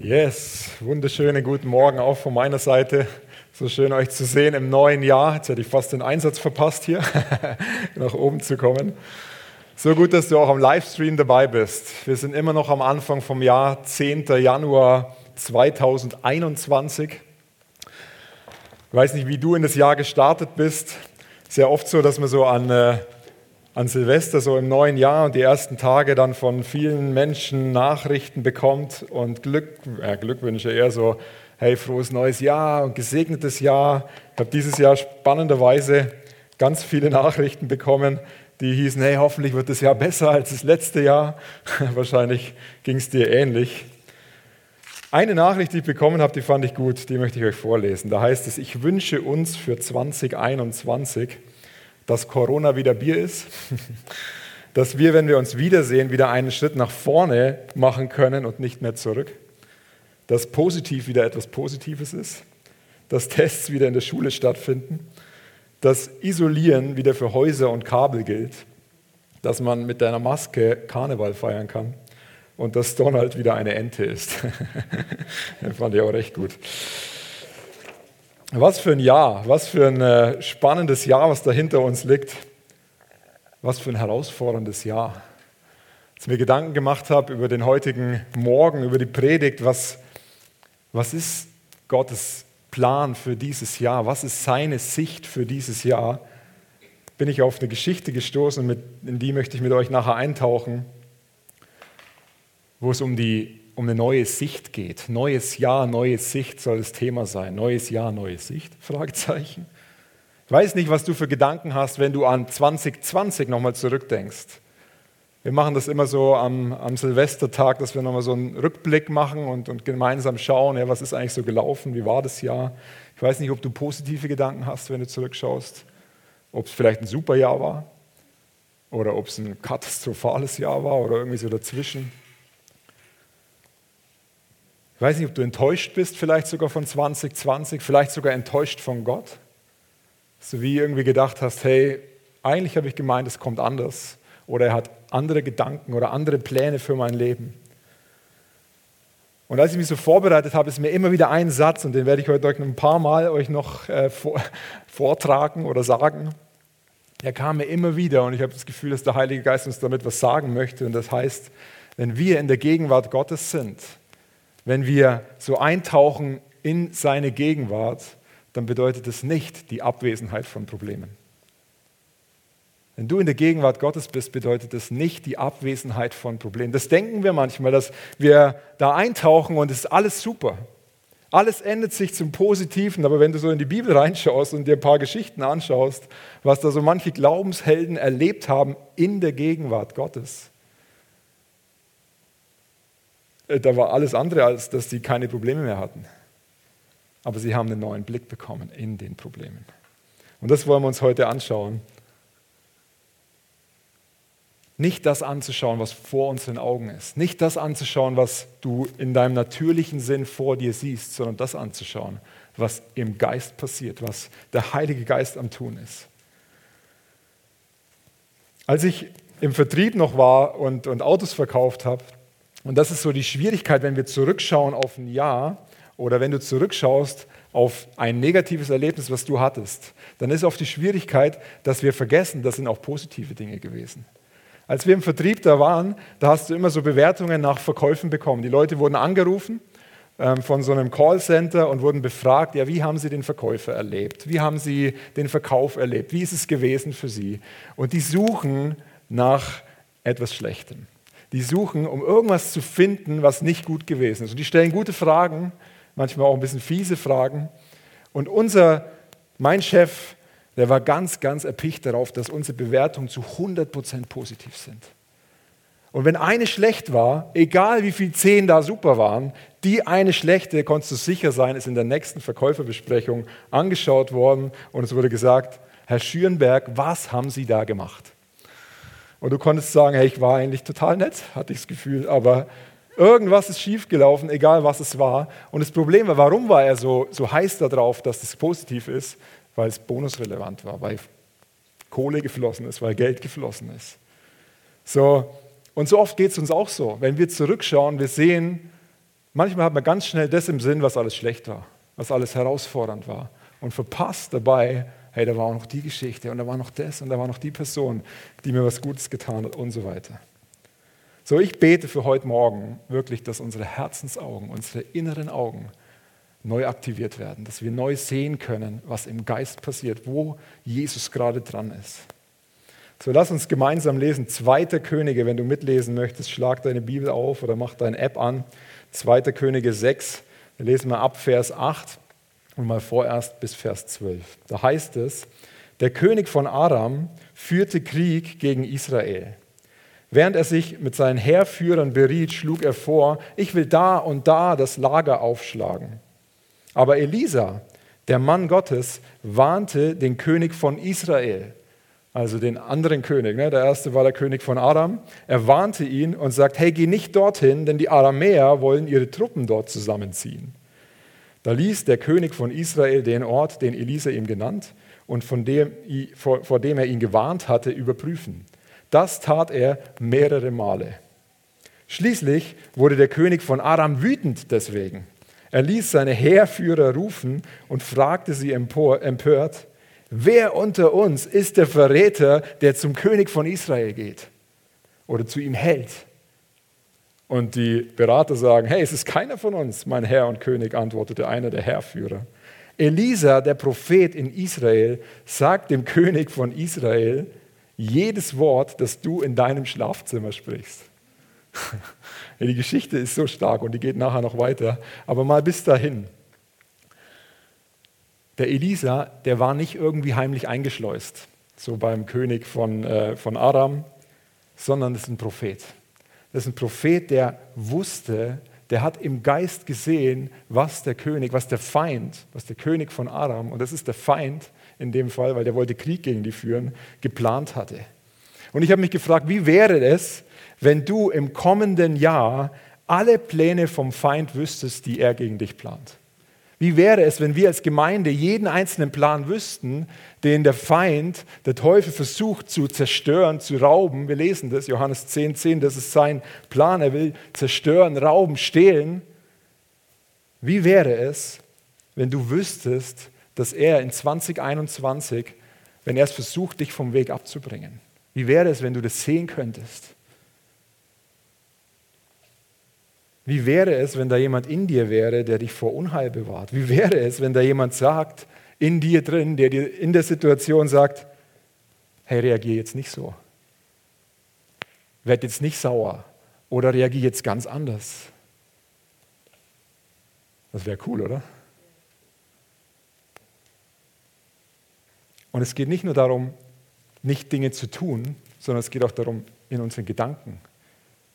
Yes, wunderschönen guten Morgen auch von meiner Seite. So schön euch zu sehen im neuen Jahr. Jetzt hätte ich fast den Einsatz verpasst, hier nach oben zu kommen. So gut, dass du auch am Livestream dabei bist. Wir sind immer noch am Anfang vom Jahr, 10. Januar 2021. Ich weiß nicht, wie du in das Jahr gestartet bist. Sehr oft so, dass man so an äh, an Silvester, so im neuen Jahr und die ersten Tage dann von vielen Menschen Nachrichten bekommt und Glück, äh, Glückwünsche eher so, hey, frohes neues Jahr und gesegnetes Jahr. Ich habe dieses Jahr spannenderweise ganz viele Nachrichten bekommen, die hießen, hey, hoffentlich wird das Jahr besser als das letzte Jahr. Wahrscheinlich ging es dir ähnlich. Eine Nachricht, die ich bekommen habe, die fand ich gut, die möchte ich euch vorlesen. Da heißt es, ich wünsche uns für 2021, dass Corona wieder Bier ist, dass wir, wenn wir uns wiedersehen, wieder einen Schritt nach vorne machen können und nicht mehr zurück, dass positiv wieder etwas Positives ist, dass Tests wieder in der Schule stattfinden, dass Isolieren wieder für Häuser und Kabel gilt, dass man mit deiner Maske Karneval feiern kann und dass Donald wieder eine Ente ist. das fand ich auch recht gut. Was für ein Jahr, was für ein äh, spannendes Jahr, was da hinter uns liegt. Was für ein herausforderndes Jahr. Als ich mir Gedanken gemacht habe über den heutigen Morgen, über die Predigt, was, was ist Gottes Plan für dieses Jahr? Was ist seine Sicht für dieses Jahr? Bin ich auf eine Geschichte gestoßen, mit, in die möchte ich mit euch nachher eintauchen, wo es um die um eine neue Sicht geht. Neues Jahr, neue Sicht soll das Thema sein. Neues Jahr, neue Sicht? Fragezeichen. Ich weiß nicht, was du für Gedanken hast, wenn du an 2020 nochmal zurückdenkst. Wir machen das immer so am, am Silvestertag, dass wir nochmal so einen Rückblick machen und, und gemeinsam schauen, ja, was ist eigentlich so gelaufen, wie war das Jahr. Ich weiß nicht, ob du positive Gedanken hast, wenn du zurückschaust, ob es vielleicht ein super Jahr war oder ob es ein katastrophales Jahr war oder irgendwie so dazwischen. Ich weiß nicht, ob du enttäuscht bist, vielleicht sogar von 2020, vielleicht sogar enttäuscht von Gott. Du wie irgendwie gedacht hast, hey, eigentlich habe ich gemeint, es kommt anders. Oder er hat andere Gedanken oder andere Pläne für mein Leben. Und als ich mich so vorbereitet habe, ist mir immer wieder ein Satz, und den werde ich heute ein paar Mal euch noch äh, vortragen oder sagen. Der kam mir immer wieder und ich habe das Gefühl, dass der Heilige Geist uns damit was sagen möchte. Und das heißt, wenn wir in der Gegenwart Gottes sind, wenn wir so eintauchen in seine Gegenwart, dann bedeutet es nicht die Abwesenheit von Problemen. Wenn du in der Gegenwart Gottes bist, bedeutet es nicht die Abwesenheit von Problemen. Das denken wir manchmal, dass wir da eintauchen und es ist alles super. Alles ändert sich zum Positiven, aber wenn du so in die Bibel reinschaust und dir ein paar Geschichten anschaust, was da so manche Glaubenshelden erlebt haben in der Gegenwart Gottes, da war alles andere, als dass sie keine Probleme mehr hatten. Aber sie haben einen neuen Blick bekommen in den Problemen. Und das wollen wir uns heute anschauen. Nicht das anzuschauen, was vor unseren Augen ist. Nicht das anzuschauen, was du in deinem natürlichen Sinn vor dir siehst, sondern das anzuschauen, was im Geist passiert, was der Heilige Geist am Tun ist. Als ich im Vertrieb noch war und, und Autos verkauft habe, und das ist so die Schwierigkeit, wenn wir zurückschauen auf ein Jahr oder wenn du zurückschaust auf ein negatives Erlebnis, was du hattest, dann ist oft die Schwierigkeit, dass wir vergessen, das sind auch positive Dinge gewesen. Als wir im Vertrieb da waren, da hast du immer so Bewertungen nach Verkäufen bekommen. Die Leute wurden angerufen ähm, von so einem Callcenter und wurden befragt, ja, wie haben sie den Verkäufer erlebt? Wie haben sie den Verkauf erlebt? Wie ist es gewesen für sie? Und die suchen nach etwas Schlechtem. Die suchen, um irgendwas zu finden, was nicht gut gewesen ist. Und die stellen gute Fragen, manchmal auch ein bisschen fiese Fragen. Und unser, mein Chef, der war ganz, ganz erpicht darauf, dass unsere Bewertungen zu 100% positiv sind. Und wenn eine schlecht war, egal wie viele zehn da super waren, die eine schlechte, konntest du sicher sein, ist in der nächsten Verkäuferbesprechung angeschaut worden und es wurde gesagt, Herr Schürenberg, was haben Sie da gemacht? Und du konntest sagen, hey, ich war eigentlich total nett, hatte ich das Gefühl, aber irgendwas ist schiefgelaufen, egal was es war. Und das Problem war, warum war er so, so heiß darauf, dass das positiv ist? Weil es bonusrelevant war, weil Kohle geflossen ist, weil Geld geflossen ist. So, und so oft geht es uns auch so. Wenn wir zurückschauen, wir sehen Manchmal hat man ganz schnell das im Sinn, was alles schlecht war, was alles herausfordernd war und verpasst dabei, hey, da war auch noch die Geschichte und da war noch das und da war noch die Person, die mir was Gutes getan hat und so weiter. So, ich bete für heute Morgen wirklich, dass unsere Herzensaugen, unsere inneren Augen neu aktiviert werden, dass wir neu sehen können, was im Geist passiert, wo Jesus gerade dran ist. So, lass uns gemeinsam lesen. Zweiter Könige, wenn du mitlesen möchtest, schlag deine Bibel auf oder mach deine App an. Zweiter Könige 6, wir lesen wir ab Vers 8 und mal vorerst bis Vers 12. Da heißt es, der König von Aram führte Krieg gegen Israel. Während er sich mit seinen Heerführern beriet, schlug er vor, ich will da und da das Lager aufschlagen. Aber Elisa, der Mann Gottes, warnte den König von Israel, also den anderen König. Ne? Der erste war der König von Aram. Er warnte ihn und sagt, hey, geh nicht dorthin, denn die Aramäer wollen ihre Truppen dort zusammenziehen. Da ließ der König von Israel den Ort, den Elisa ihm genannt und von dem, vor, vor dem er ihn gewarnt hatte, überprüfen. Das tat er mehrere Male. Schließlich wurde der König von Aram wütend deswegen. Er ließ seine Heerführer rufen und fragte sie empört, wer unter uns ist der Verräter, der zum König von Israel geht oder zu ihm hält? Und die Berater sagen, hey, es ist keiner von uns, mein Herr und König, antwortete einer der Heerführer. Elisa, der Prophet in Israel, sagt dem König von Israel jedes Wort, das du in deinem Schlafzimmer sprichst. die Geschichte ist so stark und die geht nachher noch weiter. Aber mal bis dahin. Der Elisa, der war nicht irgendwie heimlich eingeschleust, so beim König von, äh, von Aram, sondern ist ein Prophet. Das ist ein Prophet, der wusste, der hat im Geist gesehen, was der König, was der Feind, was der König von Aram, und das ist der Feind in dem Fall, weil der wollte Krieg gegen die führen, geplant hatte. Und ich habe mich gefragt, wie wäre es, wenn du im kommenden Jahr alle Pläne vom Feind wüsstest, die er gegen dich plant? Wie wäre es, wenn wir als Gemeinde jeden einzelnen Plan wüssten, den der Feind, der Teufel versucht zu zerstören, zu rauben? Wir lesen das, Johannes 10, 10, das ist sein Plan. Er will zerstören, rauben, stehlen. Wie wäre es, wenn du wüsstest, dass er in 2021, wenn er es versucht, dich vom Weg abzubringen? Wie wäre es, wenn du das sehen könntest? Wie wäre es, wenn da jemand in dir wäre, der dich vor Unheil bewahrt? Wie wäre es, wenn da jemand sagt, in dir drin, der dir in der Situation sagt, hey, reagier jetzt nicht so. Werd jetzt nicht sauer oder reagier jetzt ganz anders. Das wäre cool, oder? Und es geht nicht nur darum, nicht Dinge zu tun, sondern es geht auch darum, in unseren Gedanken,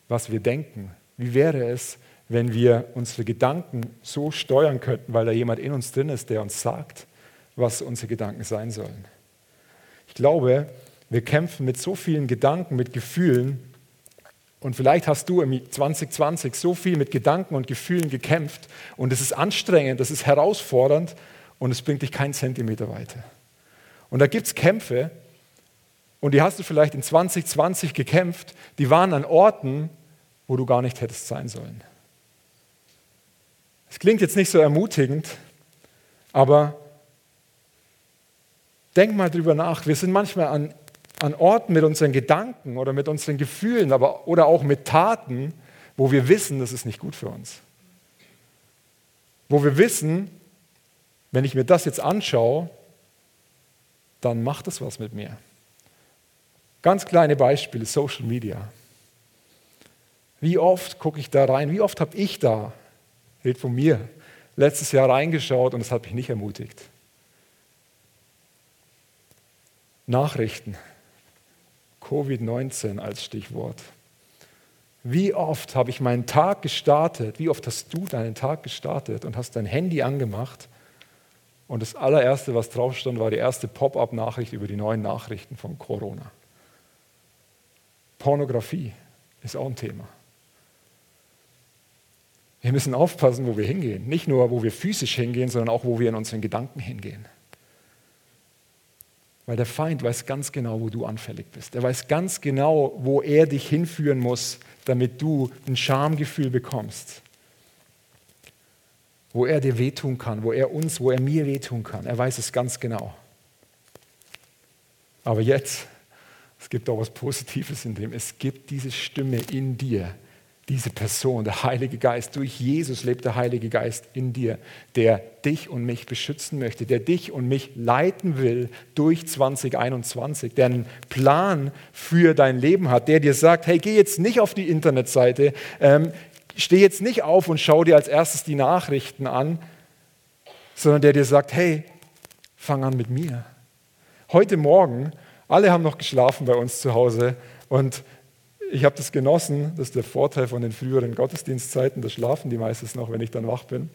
was wir denken, wie wäre es, wenn wir unsere Gedanken so steuern könnten, weil da jemand in uns drin ist, der uns sagt, was unsere Gedanken sein sollen? Ich glaube, wir kämpfen mit so vielen Gedanken, mit Gefühlen. Und vielleicht hast du im 2020 so viel mit Gedanken und Gefühlen gekämpft und es ist anstrengend, es ist herausfordernd und es bringt dich keinen Zentimeter weiter. Und da gibt es Kämpfe und die hast du vielleicht in 2020 gekämpft, die waren an Orten, wo du gar nicht hättest sein sollen. Es klingt jetzt nicht so ermutigend, aber denk mal drüber nach. Wir sind manchmal an, an Orten mit unseren Gedanken oder mit unseren Gefühlen aber, oder auch mit Taten, wo wir wissen, das ist nicht gut für uns. Wo wir wissen, wenn ich mir das jetzt anschaue, dann macht das was mit mir. Ganz kleine Beispiele, Social Media. Wie oft gucke ich da rein? Wie oft habe ich da, redet von mir, letztes Jahr reingeschaut und es hat mich nicht ermutigt. Nachrichten, Covid-19 als Stichwort. Wie oft habe ich meinen Tag gestartet? Wie oft hast du deinen Tag gestartet und hast dein Handy angemacht? Und das allererste, was drauf stand, war die erste Pop-up-Nachricht über die neuen Nachrichten von Corona. Pornografie ist auch ein Thema. Wir müssen aufpassen, wo wir hingehen. Nicht nur, wo wir physisch hingehen, sondern auch, wo wir in unseren Gedanken hingehen. Weil der Feind weiß ganz genau, wo du anfällig bist. Er weiß ganz genau, wo er dich hinführen muss, damit du ein Schamgefühl bekommst. wo er dir wehtun kann, wo er uns, wo er mir wehtun kann. Er weiß es ganz genau. Aber jetzt, es gibt auch was Positives in dem. Es gibt diese Stimme in dir, diese Person, der Heilige Geist. Durch Jesus lebt der Heilige Geist in dir, der dich und mich beschützen möchte, der dich und mich leiten will durch 2021, der einen Plan für dein Leben hat, der dir sagt, hey, geh jetzt nicht auf die Internetseite, ähm, steh jetzt nicht auf und schau dir als erstes die Nachrichten an, sondern der dir sagt, hey, fang an mit mir. Heute Morgen, alle haben noch geschlafen bei uns zu Hause und ich habe das genossen, das ist der Vorteil von den früheren Gottesdienstzeiten, da schlafen die meistens noch, wenn ich dann wach bin.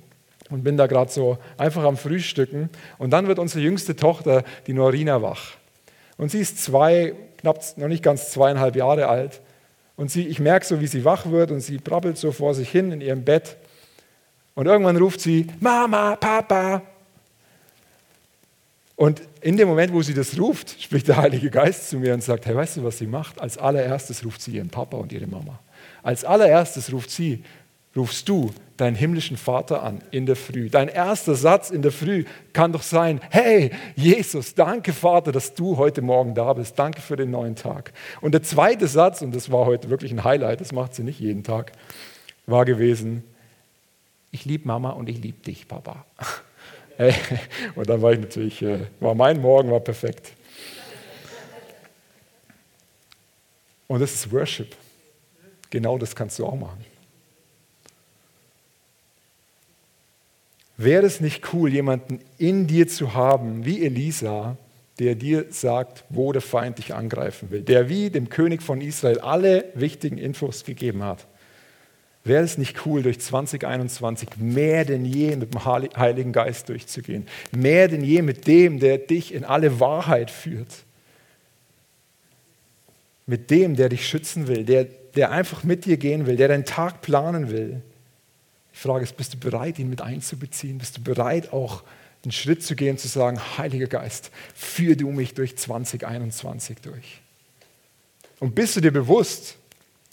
Und bin da gerade so einfach am Frühstücken. Und dann wird unsere jüngste Tochter, die Norina, wach. Und sie ist zwei, knapp noch nicht ganz zweieinhalb Jahre alt. Und sie, ich merke so, wie sie wach wird und sie brabbelt so vor sich hin in ihrem Bett. Und irgendwann ruft sie, Mama, Papa. Und in dem Moment, wo sie das ruft, spricht der Heilige Geist zu mir und sagt, hey, weißt du, was sie macht? Als allererstes ruft sie ihren Papa und ihre Mama. Als allererstes ruft sie, rufst du deinen himmlischen Vater an in der Früh. Dein erster Satz in der Früh kann doch sein, hey Jesus, danke Vater, dass du heute Morgen da bist. Danke für den neuen Tag. Und der zweite Satz, und das war heute wirklich ein Highlight, das macht sie nicht jeden Tag, war gewesen, ich liebe Mama und ich liebe dich, Papa. Und dann war ich natürlich, äh, war mein Morgen war perfekt. Und das ist Worship. Genau das kannst du auch machen. Wäre es nicht cool, jemanden in dir zu haben, wie Elisa, der dir sagt, wo der Feind dich angreifen will, der wie dem König von Israel alle wichtigen Infos gegeben hat? Wäre es nicht cool, durch 2021 mehr denn je mit dem Heiligen Geist durchzugehen? Mehr denn je mit dem, der dich in alle Wahrheit führt? Mit dem, der dich schützen will, der, der einfach mit dir gehen will, der deinen Tag planen will? Die Frage ist, bist du bereit, ihn mit einzubeziehen? Bist du bereit, auch einen Schritt zu gehen, zu sagen, Heiliger Geist, führ du mich durch 2021 durch? Und bist du dir bewusst,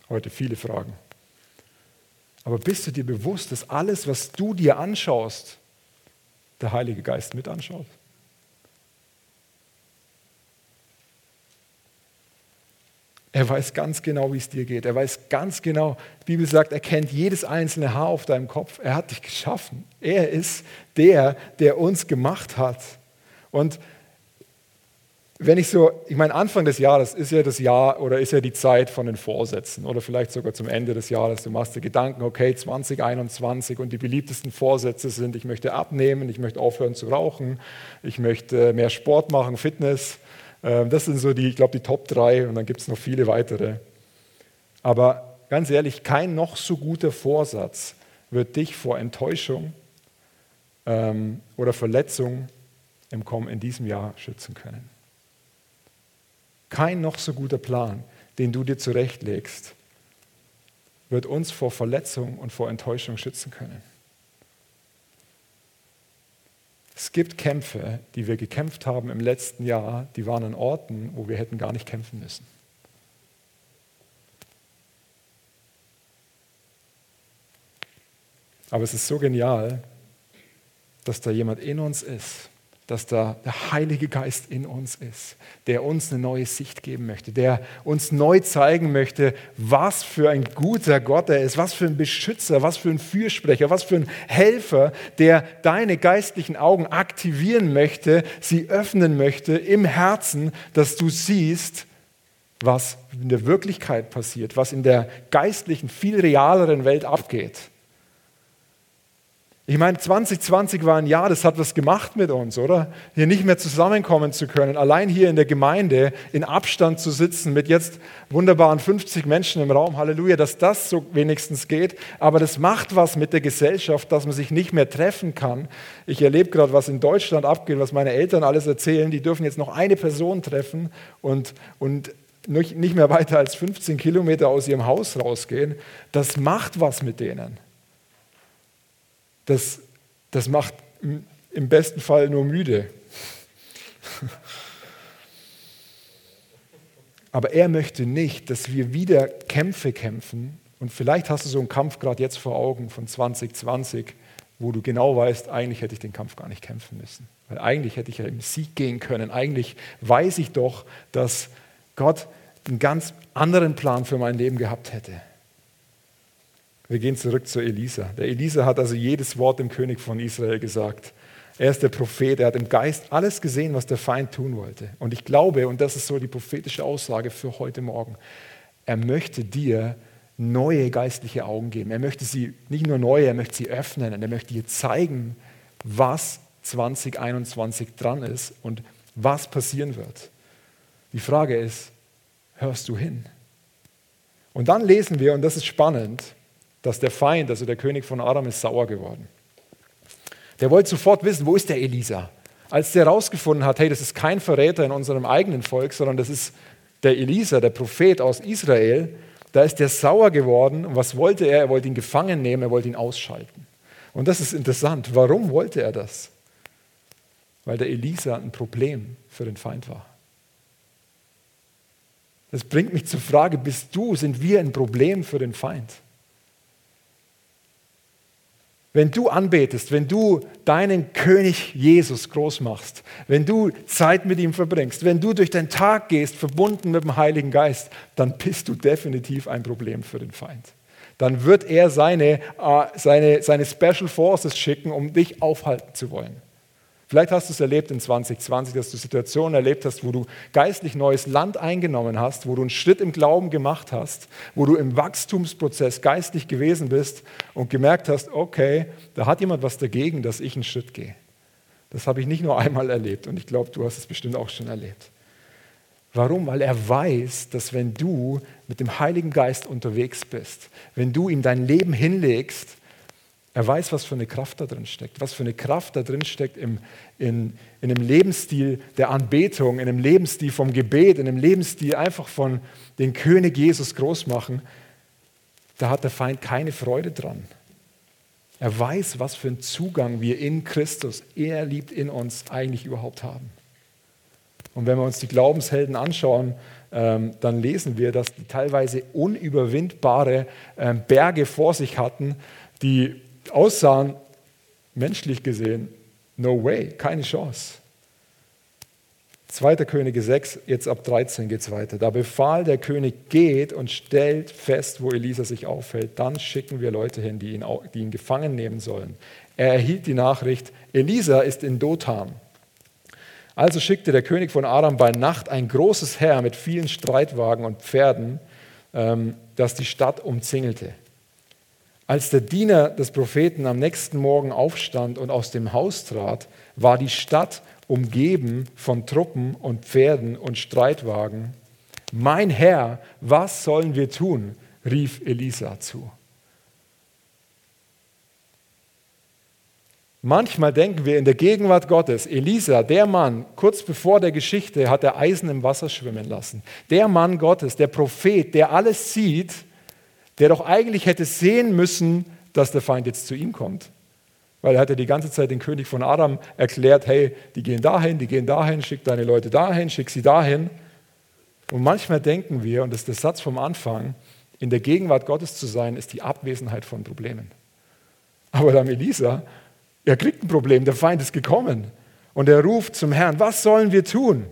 heute viele Fragen, aber bist du dir bewusst, dass alles, was du dir anschaust, der Heilige Geist mit anschaut? Er weiß ganz genau, wie es dir geht. Er weiß ganz genau, die Bibel sagt, er kennt jedes einzelne Haar auf deinem Kopf. Er hat dich geschaffen. Er ist der, der uns gemacht hat. Und wenn ich so, ich meine, Anfang des Jahres ist ja das Jahr oder ist ja die Zeit von den Vorsätzen oder vielleicht sogar zum Ende des Jahres. Du machst dir Gedanken, okay, 2021 und die beliebtesten Vorsätze sind, ich möchte abnehmen, ich möchte aufhören zu rauchen, ich möchte mehr Sport machen, Fitness. Ähm, das sind so die, ich glaube, die Top drei und dann gibt es noch viele weitere. Aber ganz ehrlich, kein noch so guter Vorsatz wird dich vor Enttäuschung ähm, oder Verletzung im Kommen in diesem Jahr schützen können. Kein noch so guter Plan, den du dir zurechtlegst, wird uns vor Verletzung und vor Enttäuschung schützen können. Es gibt Kämpfe, die wir gekämpft haben im letzten Jahr, die waren an Orten, wo wir hätten gar nicht kämpfen müssen. Aber es ist so genial, dass da jemand in uns ist, dass da der Heilige Geist in uns ist, der uns eine neue Sicht geben möchte, der uns neu zeigen möchte, was für ein guter Gott er ist, was für ein Beschützer, was für ein Fürsprecher, was für ein Helfer, der deine geistlichen Augen aktivieren möchte, sie öffnen möchte im Herzen, dass du siehst, was in der Wirklichkeit passiert, was in der geistlichen, viel realeren Welt abgeht. Ich meine, 2020 war ein Jahr, das hat was gemacht mit uns, oder? Hier nicht mehr zusammenkommen zu können, allein hier in der Gemeinde in Abstand zu sitzen mit jetzt wunderbaren 50 Menschen im Raum. Halleluja, dass das so wenigstens geht. Aber das macht was mit der Gesellschaft, dass man sich nicht mehr treffen kann. Ich erlebe gerade, was in Deutschland abgeht, was meine Eltern alles erzählen. Die dürfen jetzt noch eine Person treffen und, und nicht mehr weiter als 15 Kilometer aus ihrem Haus rausgehen. Das macht was mit denen das, das macht im besten Fall nur müde. Aber er möchte nicht, dass wir wieder Kämpfe kämpfen. Und vielleicht hast du so einen Kampf gerade jetzt vor Augen von 2020, wo du genau weißt, eigentlich hätte ich den Kampf gar nicht kämpfen müssen. Weil eigentlich hätte ich ja im Sieg gehen können. Eigentlich weiß ich doch, dass Gott einen ganz anderen Plan für mein Leben gehabt hätte. Wir gehen zurück zu Elisa. Der Elisa hat also jedes Wort dem König von Israel gesagt. Er ist der Prophet, er hat im Geist alles gesehen, was der Feind tun wollte. Und ich glaube, und das ist so die prophetische Aussage für heute Morgen, er möchte dir neue geistliche Augen geben. Er möchte sie nicht nur neue, er möchte sie öffnen und er möchte dir zeigen, was 2021 dran ist und was passieren wird. Die Frage ist, hörst du hin? Und dann lesen wir, und das ist spannend, dass der Feind, also der König von Aram, ist sauer geworden. Der wollte sofort wissen, wo ist der Elisa? Als der herausgefunden hat, hey, das ist kein Verräter in unserem eigenen Volk, sondern das ist der Elisa, der Prophet aus Israel, da ist der sauer geworden. Und was wollte er? Er wollte ihn gefangen nehmen, er wollte ihn ausschalten. Und das ist interessant. Warum wollte er das? Weil der Elisa ein Problem für den Feind war. Das bringt mich zur Frage, bist du, sind wir ein Problem für den Feind? Wenn du anbetest, wenn du deinen König Jesus groß machst, wenn du Zeit mit ihm verbringst, wenn du durch den Tag gehst, verbunden mit dem Heiligen Geist, dann bist du definitiv ein Problem für den Feind. Dann wird er seine, äh, seine, seine Special Forces schicken, um dich aufhalten zu wollen. Vielleicht hast du es erlebt in 2020, dass du Situationen erlebt hast, wo du geistlich neues Land eingenommen hast, wo du einen Schritt im Glauben gemacht hast, wo du im Wachstumsprozess geistlich gewesen bist und gemerkt hast, okay, da hat jemand was dagegen, dass ich einen Schritt gehe. Das habe ich nicht nur einmal erlebt und ich glaube, du hast es bestimmt auch schon erlebt. Warum? Weil er weiß, dass wenn du mit dem Heiligen Geist unterwegs bist, wenn du ihm dein Leben hinlegst, er weiß, was für eine Kraft da drin steckt, was für eine Kraft da drin steckt im, in, in einem Lebensstil der Anbetung, in einem Lebensstil vom Gebet, in einem Lebensstil einfach von den König Jesus groß machen. Da hat der Feind keine Freude dran. Er weiß, was für einen Zugang wir in Christus, er liebt in uns, eigentlich überhaupt haben. Und wenn wir uns die Glaubenshelden anschauen, ähm, dann lesen wir, dass die teilweise unüberwindbare ähm, Berge vor sich hatten, die aussahen, menschlich gesehen, no way, keine Chance. 2. Könige 6, jetzt ab 13 geht es weiter. Da befahl der König, geht und stellt fest, wo Elisa sich aufhält. Dann schicken wir Leute hin, die ihn, die ihn gefangen nehmen sollen. Er erhielt die Nachricht, Elisa ist in Dothan. Also schickte der König von Aram bei Nacht ein großes Heer mit vielen Streitwagen und Pferden, ähm, das die Stadt umzingelte. Als der Diener des Propheten am nächsten Morgen aufstand und aus dem Haus trat, war die Stadt umgeben von Truppen und Pferden und Streitwagen. Mein Herr, was sollen wir tun? rief Elisa zu. Manchmal denken wir in der Gegenwart Gottes, Elisa, der Mann, kurz bevor der Geschichte, hat er Eisen im Wasser schwimmen lassen. Der Mann Gottes, der Prophet, der alles sieht, der doch eigentlich hätte sehen müssen, dass der Feind jetzt zu ihm kommt. Weil er hat ja die ganze Zeit den König von Adam erklärt, hey, die gehen dahin, die gehen dahin, schick deine Leute dahin, schick sie dahin. Und manchmal denken wir, und das ist der Satz vom Anfang, in der Gegenwart Gottes zu sein, ist die Abwesenheit von Problemen. Aber dann Elisa, er kriegt ein Problem, der Feind ist gekommen. Und er ruft zum Herrn, was sollen wir tun?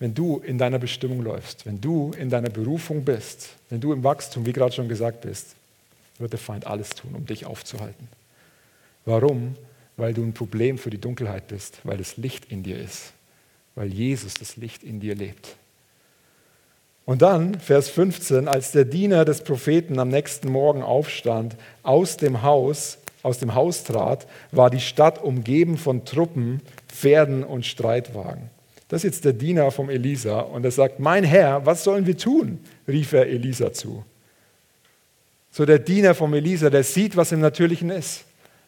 Wenn du in deiner Bestimmung läufst, wenn du in deiner Berufung bist, wenn du im Wachstum, wie gerade schon gesagt bist, wird der Feind alles tun, um dich aufzuhalten. Warum? Weil du ein Problem für die Dunkelheit bist, weil das Licht in dir ist, weil Jesus das Licht in dir lebt. Und dann, Vers 15, als der Diener des Propheten am nächsten Morgen aufstand, aus dem Haus, aus dem Haus trat, war die Stadt umgeben von Truppen, Pferden und Streitwagen. Das ist jetzt der Diener vom Elisa und er sagt, mein Herr, was sollen wir tun? rief er Elisa zu. So der Diener vom Elisa, der sieht, was im Natürlichen ist.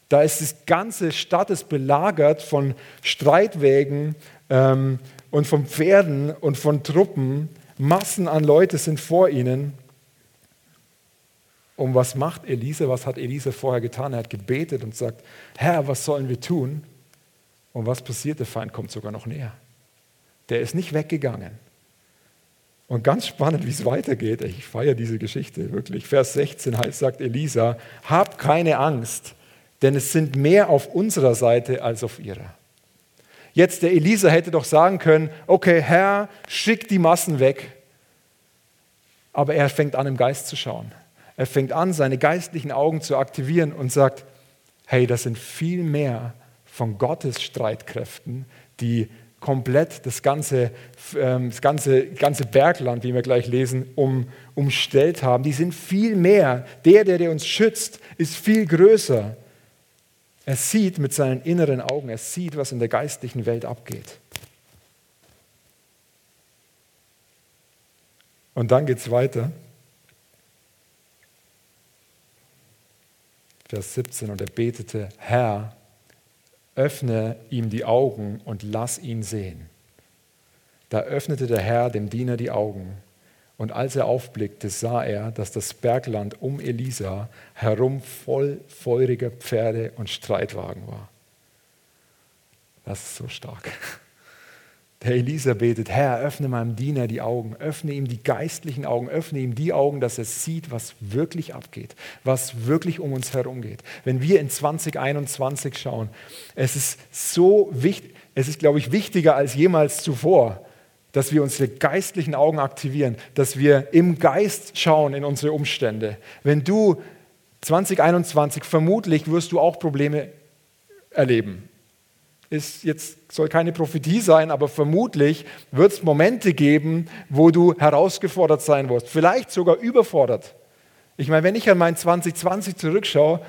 Da ist die ganze Stadt ist belagert von Streitwägen ähm, und von Pferden und von Truppen. Massen an Leute sind vor ihnen. Und was macht Elisa? Was hat Elisa vorher getan? Er hat gebetet und sagt, Herr, was sollen wir tun? Und was passiert? Der Feind kommt sogar noch näher. Der ist nicht weggegangen. Und ganz spannend, wie es weitergeht. Ich feiere diese Geschichte wirklich. Vers 16 heißt, sagt Elisa, hab keine Angst, denn es sind mehr auf unserer Seite als auf ihrer. Jetzt der Elisa hätte doch sagen können, okay, Herr, schick die Massen weg. Aber er fängt an, im Geist zu schauen. Er fängt an, seine geistlichen Augen zu aktivieren und sagt, hey, das sind viel mehr von Gottes Streitkräften, die komplett das ganze, ähm, das ganze, ganze Bergland, wie wir gleich lesen, um, umstellt haben. Die sind viel mehr. Der, der, der uns schützt, ist viel größer. Er sieht mit seinen inneren Augen, er sieht, was in der geistlichen Welt abgeht. Und dann geht es weiter. Vers 17, und er betete, Herr, öffne ihm die Augen und lass ihn sehen. Da öffnete der Herr dem Diener die Augen, und als er aufblickte, sah er, dass das Bergland um Elisa herum voll feuriger Pferde und Streitwagen war. Das ist so stark. Der Elisa betet, Herr, öffne meinem Diener die Augen, öffne ihm die geistlichen Augen, öffne ihm die Augen, dass er sieht, was wirklich abgeht, was wirklich um uns herum geht. Wenn wir in 2021 schauen, es ist so wichtig, es ist, glaube ich, wichtiger als jemals zuvor, dass wir unsere geistlichen Augen aktivieren, dass wir im Geist schauen in unsere Umstände. Wenn du 2021 vermutlich wirst du auch Probleme erleben ist jetzt soll keine Prophetie sein, aber vermutlich wird es Momente geben, wo du herausgefordert sein wirst, vielleicht sogar überfordert. Ich meine, wenn ich an mein 2020 zurückschaue,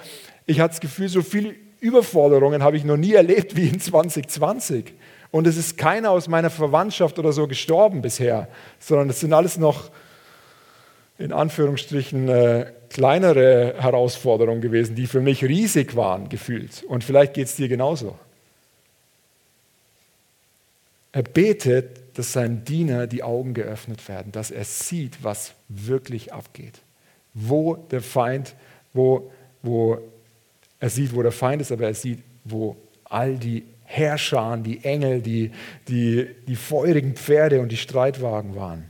ich hatte das Gefühl, so viele Überforderungen habe ich noch nie erlebt wie in 2020. Und es ist keiner aus meiner Verwandtschaft oder so gestorben bisher, sondern es sind alles noch in Anführungsstrichen äh, kleinere Herausforderungen gewesen, die für mich riesig waren, gefühlt. Und vielleicht geht es dir genauso. Er betet, dass seinem Diener die Augen geöffnet werden, dass er sieht, was wirklich abgeht. Wo der Feind, wo, wo er sieht, wo der Feind ist, aber er sieht, wo all die Herrscher, die Engel, die, die, die feurigen Pferde und die Streitwagen waren.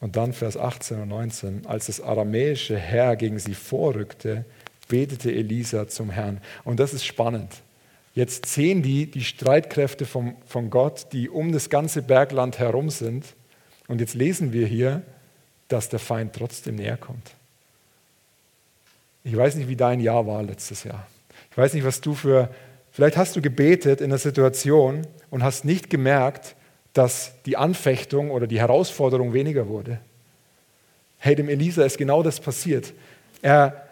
Und dann Vers 18 und 19, als das aramäische Herr gegen sie vorrückte, betete Elisa zum Herrn. Und das ist spannend. Jetzt sehen die die Streitkräfte vom, von Gott, die um das ganze Bergland herum sind. Und jetzt lesen wir hier, dass der Feind trotzdem näher kommt. Ich weiß nicht, wie dein Jahr war letztes Jahr. Ich weiß nicht, was du für, vielleicht hast du gebetet in einer Situation und hast nicht gemerkt, dass die Anfechtung oder die Herausforderung weniger wurde. Hey, dem Elisa ist genau das passiert. Er,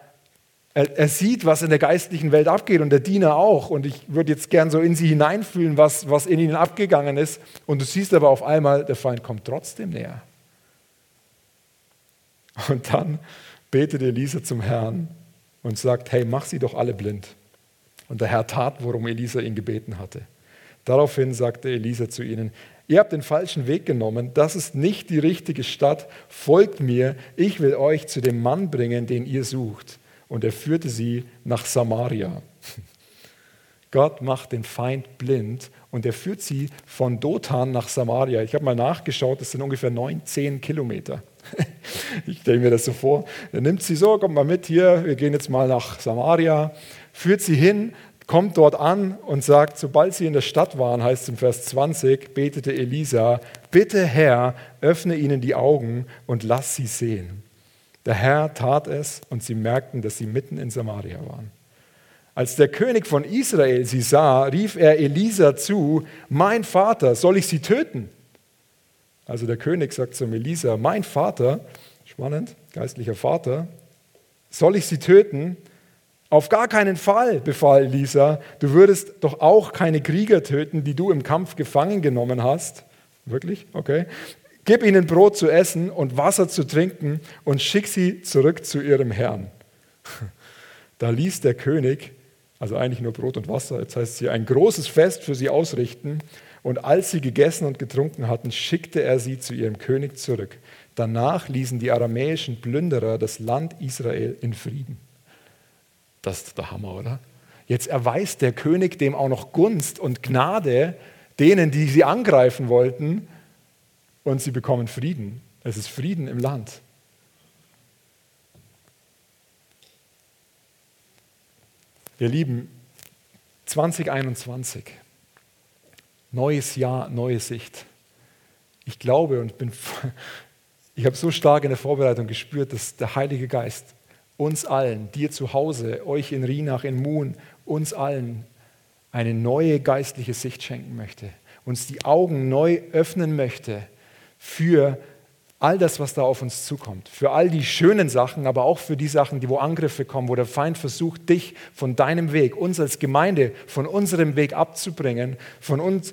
er, er, sieht, was in der geistlichen Welt abgeht und der Diener auch. Und ich würde jetzt gern so in sie hineinfühlen, was, was in ihnen abgegangen ist. Und du siehst aber auf einmal, der Feind kommt trotzdem näher. Und dann betet Elisa zum Herrn und sagt, hey, mach sie doch alle blind. Und der Herr tat, worum Elisa ihn gebeten hatte. Daraufhin sagte Elisa zu ihnen, ihr habt den falschen Weg genommen, das ist nicht die richtige Stadt, folgt mir, ich will euch zu dem Mann bringen, den ihr sucht und er führte sie nach Samaria. Gott macht den Feind blind und er führt sie von Dothan nach Samaria. Ich habe mal nachgeschaut, das sind ungefähr 19 Kilometer. Ich stelle mir das so vor. Er nimmt sie so, kommt mal mit hier, wir gehen jetzt mal nach Samaria, führt sie hin, kommt dort an und sagt, sobald sie in der Stadt waren, heißt es im Vers 20, betete Elisa, bitte Herr, öffne ihnen die Augen und lass sie sehen. Der Herr tat es und sie merkten, dass sie mitten in Samaria waren. Als der König von Israel sie sah, rief er Elisa zu, mein Vater, soll ich sie töten? Also der König sagt zum Elisa, mein Vater, spannend, geistlicher Vater, soll ich sie töten? Auf gar keinen Fall, befahl Elisa, du würdest doch auch keine Krieger töten, die du im Kampf gefangen genommen hast. Wirklich? Okay. Gib ihnen Brot zu essen und Wasser zu trinken und schick sie zurück zu ihrem Herrn. Da ließ der König, also eigentlich nur Brot und Wasser, jetzt heißt es hier, ein großes Fest für sie ausrichten. Und als sie gegessen und getrunken hatten, schickte er sie zu ihrem König zurück. Danach ließen die aramäischen Plünderer das Land Israel in Frieden. Das ist der Hammer, oder? Jetzt erweist der König dem auch noch Gunst und Gnade denen, die sie angreifen wollten, und sie bekommen Frieden. Es ist Frieden im Land. Ihr Lieben, 2021, neues Jahr, neue Sicht. Ich glaube und bin, ich habe so stark in der Vorbereitung gespürt, dass der Heilige Geist uns allen, dir zu Hause, euch in Rienach, in Moon, uns allen eine neue geistliche Sicht schenken möchte, uns die Augen neu öffnen möchte für all das, was da auf uns zukommt, für all die schönen Sachen, aber auch für die Sachen, die wo Angriffe kommen, wo der Feind versucht, dich von deinem Weg, uns als Gemeinde von unserem Weg abzubringen, von uns,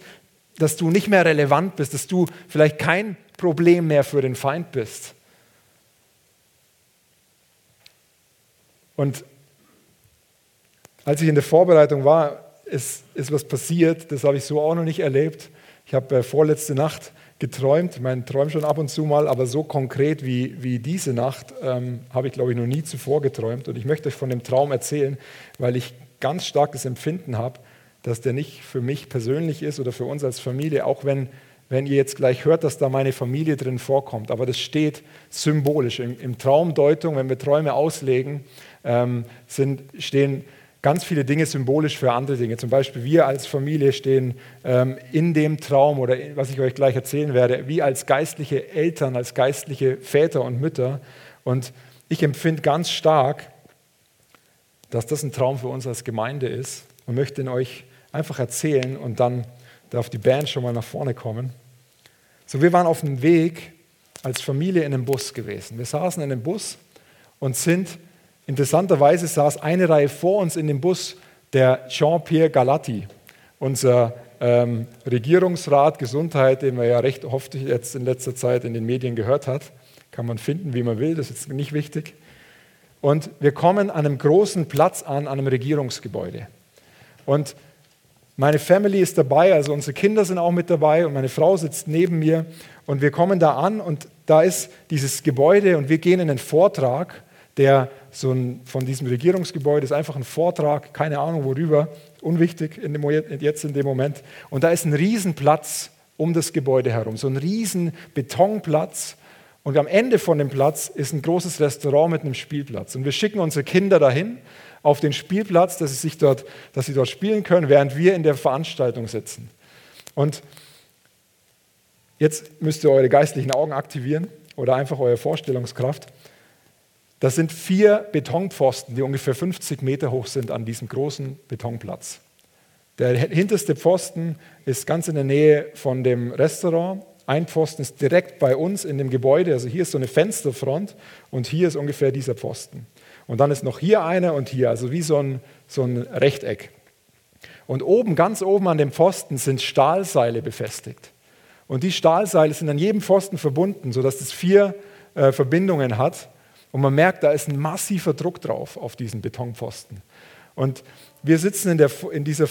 dass du nicht mehr relevant bist, dass du vielleicht kein Problem mehr für den Feind bist. Und als ich in der Vorbereitung war, ist, ist was passiert, das habe ich so auch noch nicht erlebt. Ich habe äh, vorletzte Nacht geträumt. Ich meine, träume schon ab und zu mal, aber so konkret wie, wie diese Nacht ähm, habe ich, glaube ich, noch nie zuvor geträumt. Und ich möchte euch von dem Traum erzählen, weil ich ganz stark das Empfinden habe, dass der nicht für mich persönlich ist oder für uns als Familie, auch wenn, wenn ihr jetzt gleich hört, dass da meine Familie drin vorkommt. Aber das steht symbolisch. In, in Traumdeutung, wenn wir Träume auslegen, ähm, sind, stehen ganz viele Dinge symbolisch für andere Dinge. Zum Beispiel wir als Familie stehen ähm, in dem Traum oder was ich euch gleich erzählen werde, wie als geistliche Eltern, als geistliche Väter und Mütter. Und ich empfinde ganz stark, dass das ein Traum für uns als Gemeinde ist und möchte ihn euch einfach erzählen und dann darf die Band schon mal nach vorne kommen. So, wir waren auf dem Weg als Familie in einem Bus gewesen. Wir saßen in einem Bus und sind Interessanterweise saß eine Reihe vor uns in dem Bus der Jean-Pierre Galati, unser ähm, Regierungsrat Gesundheit, den man ja recht oft jetzt in letzter Zeit in den Medien gehört hat. Kann man finden, wie man will, das ist nicht wichtig. Und wir kommen an einem großen Platz an, an einem Regierungsgebäude. Und meine Family ist dabei, also unsere Kinder sind auch mit dabei und meine Frau sitzt neben mir. Und wir kommen da an und da ist dieses Gebäude und wir gehen in einen Vortrag der so ein, von diesem Regierungsgebäude ist einfach ein Vortrag, keine Ahnung worüber, unwichtig in dem, jetzt in dem Moment. Und da ist ein Riesenplatz um das Gebäude herum, so ein riesen Betonplatz. Und am Ende von dem Platz ist ein großes Restaurant mit einem Spielplatz. Und wir schicken unsere Kinder dahin auf den Spielplatz, dass sie, sich dort, dass sie dort spielen können, während wir in der Veranstaltung sitzen. Und jetzt müsst ihr eure geistlichen Augen aktivieren oder einfach eure Vorstellungskraft. Das sind vier Betonpfosten, die ungefähr 50 Meter hoch sind an diesem großen Betonplatz. Der hinterste Pfosten ist ganz in der Nähe von dem Restaurant. Ein Pfosten ist direkt bei uns in dem Gebäude. Also hier ist so eine Fensterfront und hier ist ungefähr dieser Pfosten. Und dann ist noch hier einer und hier, also wie so ein, so ein Rechteck. Und oben, ganz oben an dem Pfosten sind Stahlseile befestigt. Und die Stahlseile sind an jedem Pfosten verbunden, sodass es vier äh, Verbindungen hat. Und man merkt, da ist ein massiver Druck drauf auf diesen Betonpfosten. Und wir sitzen in, der, in dieser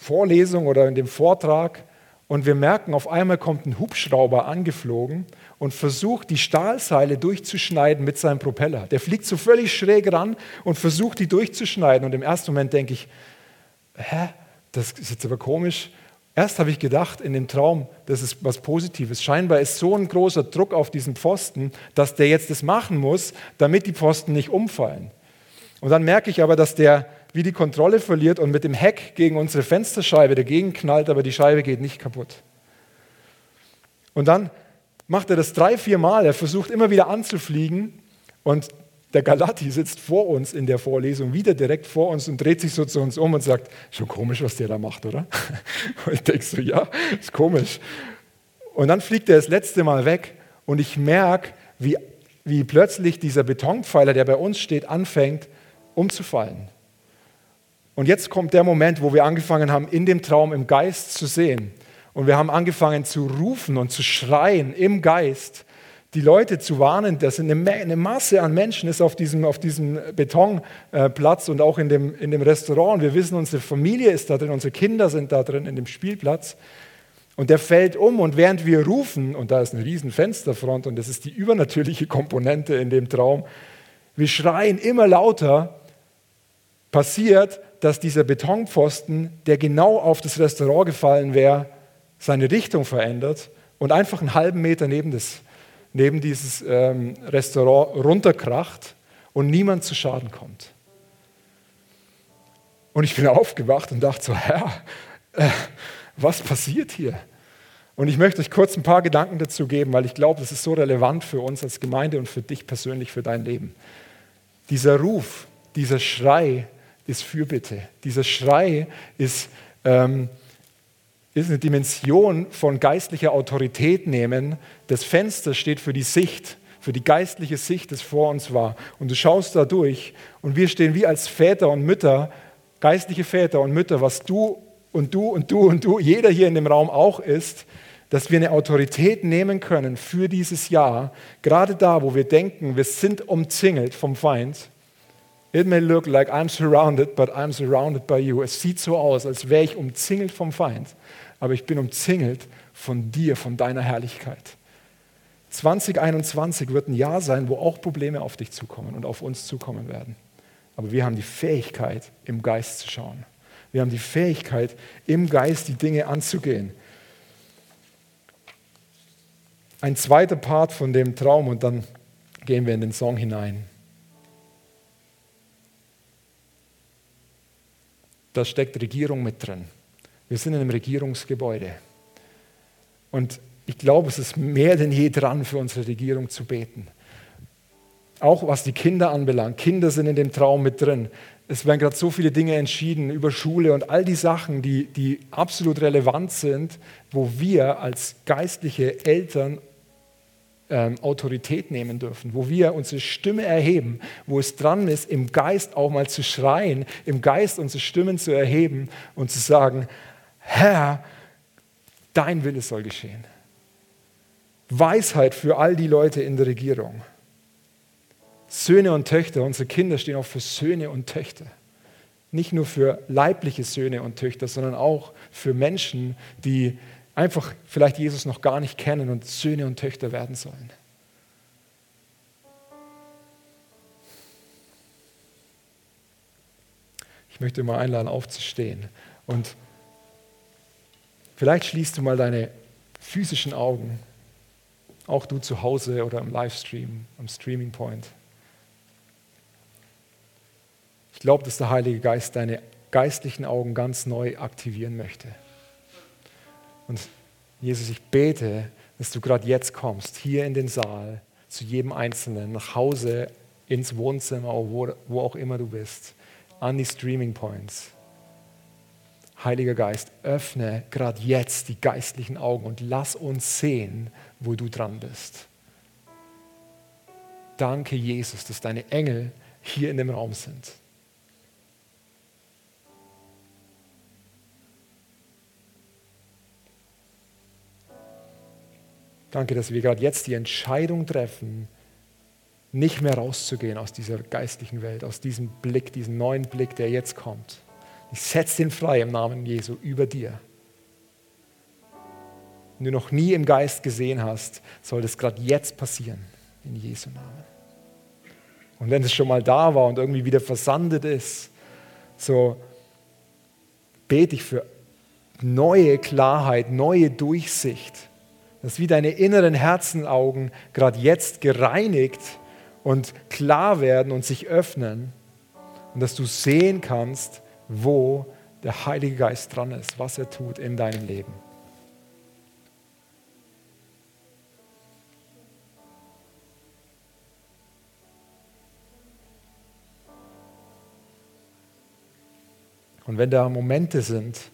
Vorlesung oder in dem Vortrag und wir merken, auf einmal kommt ein Hubschrauber angeflogen und versucht, die Stahlseile durchzuschneiden mit seinem Propeller. Der fliegt so völlig schräg ran und versucht, die durchzuschneiden. Und im ersten Moment denke ich, hä, das ist jetzt aber komisch. Erst habe ich gedacht in dem Traum, das ist was Positives. Scheinbar ist so ein großer Druck auf diesen Pfosten, dass der jetzt das machen muss, damit die Pfosten nicht umfallen. Und dann merke ich aber, dass der wie die Kontrolle verliert und mit dem Heck gegen unsere Fensterscheibe dagegen knallt, aber die Scheibe geht nicht kaputt. Und dann macht er das drei, vier Mal. Er versucht immer wieder anzufliegen und der Galati sitzt vor uns in der Vorlesung, wieder direkt vor uns und dreht sich so zu uns um und sagt, schon komisch, was der da macht, oder? Und ich denke so, ja, ist komisch. Und dann fliegt er das letzte Mal weg und ich merke, wie, wie plötzlich dieser Betonpfeiler, der bei uns steht, anfängt umzufallen. Und jetzt kommt der Moment, wo wir angefangen haben, in dem Traum im Geist zu sehen. Und wir haben angefangen zu rufen und zu schreien im Geist die Leute zu warnen, dass eine, eine Masse an Menschen ist auf diesem, auf diesem Betonplatz und auch in dem, in dem Restaurant. Wir wissen, unsere Familie ist da drin, unsere Kinder sind da drin in dem Spielplatz. Und der fällt um und während wir rufen, und da ist eine riesen Fensterfront und das ist die übernatürliche Komponente in dem Traum, wir schreien immer lauter, passiert, dass dieser Betonpfosten, der genau auf das Restaurant gefallen wäre, seine Richtung verändert und einfach einen halben Meter neben, das, neben dieses ähm, Restaurant runterkracht und niemand zu Schaden kommt. Und ich bin aufgewacht und dachte so, Herr, äh, was passiert hier? Und ich möchte euch kurz ein paar Gedanken dazu geben, weil ich glaube, das ist so relevant für uns als Gemeinde und für dich persönlich, für dein Leben. Dieser Ruf, dieser Schrei ist Fürbitte. Dieser Schrei ist, ähm, ist eine Dimension von geistlicher Autorität nehmen. Das Fenster steht für die Sicht, für die geistliche Sicht, das vor uns war. Und du schaust da durch und wir stehen wie als Väter und Mütter, geistliche Väter und Mütter, was du und du und du und du, jeder hier in dem Raum auch ist, dass wir eine Autorität nehmen können für dieses Jahr, gerade da, wo wir denken, wir sind umzingelt vom Feind. It may look like I'm surrounded, but I'm surrounded by you. Es sieht so aus, als wäre ich umzingelt vom Feind, aber ich bin umzingelt von dir, von deiner Herrlichkeit. 2021 wird ein Jahr sein, wo auch Probleme auf dich zukommen und auf uns zukommen werden. Aber wir haben die Fähigkeit, im Geist zu schauen. Wir haben die Fähigkeit, im Geist die Dinge anzugehen ein zweiter Part von dem Traum und dann gehen wir in den Song hinein. Da steckt Regierung mit drin. Wir sind in einem Regierungsgebäude. Und ich glaube, es ist mehr denn je dran, für unsere Regierung zu beten. Auch was die Kinder anbelangt. Kinder sind in dem Traum mit drin. Es werden gerade so viele Dinge entschieden über Schule und all die Sachen, die, die absolut relevant sind, wo wir als geistliche Eltern ähm, Autorität nehmen dürfen, wo wir unsere Stimme erheben, wo es dran ist, im Geist auch mal zu schreien, im Geist unsere Stimmen zu erheben und zu sagen, Herr, dein Wille soll geschehen. Weisheit für all die Leute in der Regierung. Söhne und Töchter, unsere Kinder stehen auch für Söhne und Töchter. Nicht nur für leibliche Söhne und Töchter, sondern auch für Menschen, die einfach vielleicht Jesus noch gar nicht kennen und Söhne und Töchter werden sollen. Ich möchte mal einladen, aufzustehen. Und vielleicht schließt du mal deine physischen Augen, auch du zu Hause oder im Livestream, am Streaming Point. Ich glaube, dass der Heilige Geist deine geistlichen Augen ganz neu aktivieren möchte. Und Jesus, ich bete, dass du gerade jetzt kommst, hier in den Saal, zu jedem Einzelnen, nach Hause, ins Wohnzimmer, wo, wo auch immer du bist, an die Streaming Points. Heiliger Geist, öffne gerade jetzt die geistlichen Augen und lass uns sehen, wo du dran bist. Danke, Jesus, dass deine Engel hier in dem Raum sind. Danke, dass wir gerade jetzt die Entscheidung treffen, nicht mehr rauszugehen aus dieser geistlichen Welt, aus diesem Blick, diesem neuen Blick, der jetzt kommt. Ich setze den frei im Namen Jesu über dir. Wenn du noch nie im Geist gesehen hast, soll das gerade jetzt passieren, in Jesu Namen. Und wenn es schon mal da war und irgendwie wieder versandet ist, so bete ich für neue Klarheit, neue Durchsicht dass wie deine inneren Herzenaugen gerade jetzt gereinigt und klar werden und sich öffnen und dass du sehen kannst, wo der Heilige Geist dran ist, was er tut in deinem Leben. Und wenn da Momente sind,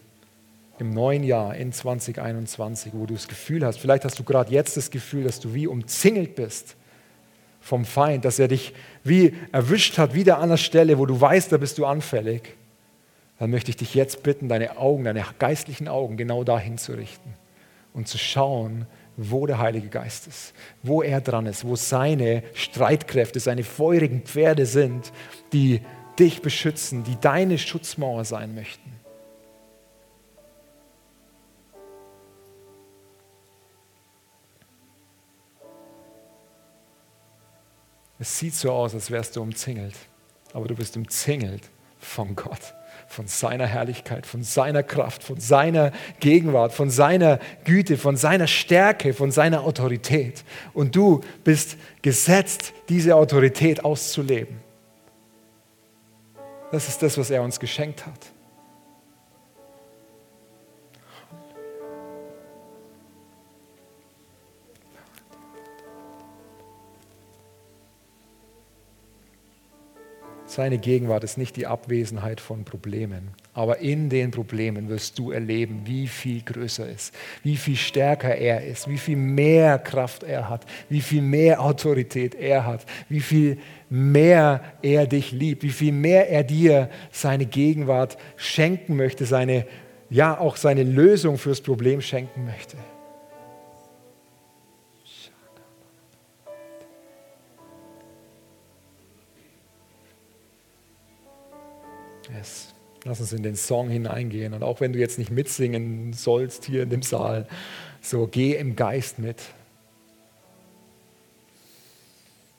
im neuen Jahr, in 2021, wo du das Gefühl hast, vielleicht hast du gerade jetzt das Gefühl, dass du wie umzingelt bist vom Feind, dass er dich wie erwischt hat, wieder an der Stelle, wo du weißt, da bist du anfällig, dann möchte ich dich jetzt bitten, deine Augen, deine geistlichen Augen genau dahin zu richten und zu schauen, wo der Heilige Geist ist, wo er dran ist, wo seine Streitkräfte, seine feurigen Pferde sind, die dich beschützen, die deine Schutzmauer sein möchten. Es sieht so aus, als wärst du umzingelt, aber du bist umzingelt von Gott. Von seiner Herrlichkeit, von seiner Kraft, von seiner Gegenwart, von seiner Güte, von seiner Stärke, von seiner Autorität. Und du bist gesetzt, diese Autorität auszuleben. Das ist das, was er uns geschenkt hat. Seine Gegenwart ist nicht die Abwesenheit von Problemen, aber in den Problemen wirst du erleben, wie viel größer ist, wie viel stärker er ist, wie viel mehr Kraft er hat, wie viel mehr Autorität er hat, wie viel mehr er dich liebt, wie viel mehr er dir seine Gegenwart schenken möchte, seine ja auch seine Lösung fürs Problem schenken möchte. Yes. Lass uns in den Song hineingehen. Und auch wenn du jetzt nicht mitsingen sollst hier in dem Saal, so geh im Geist mit.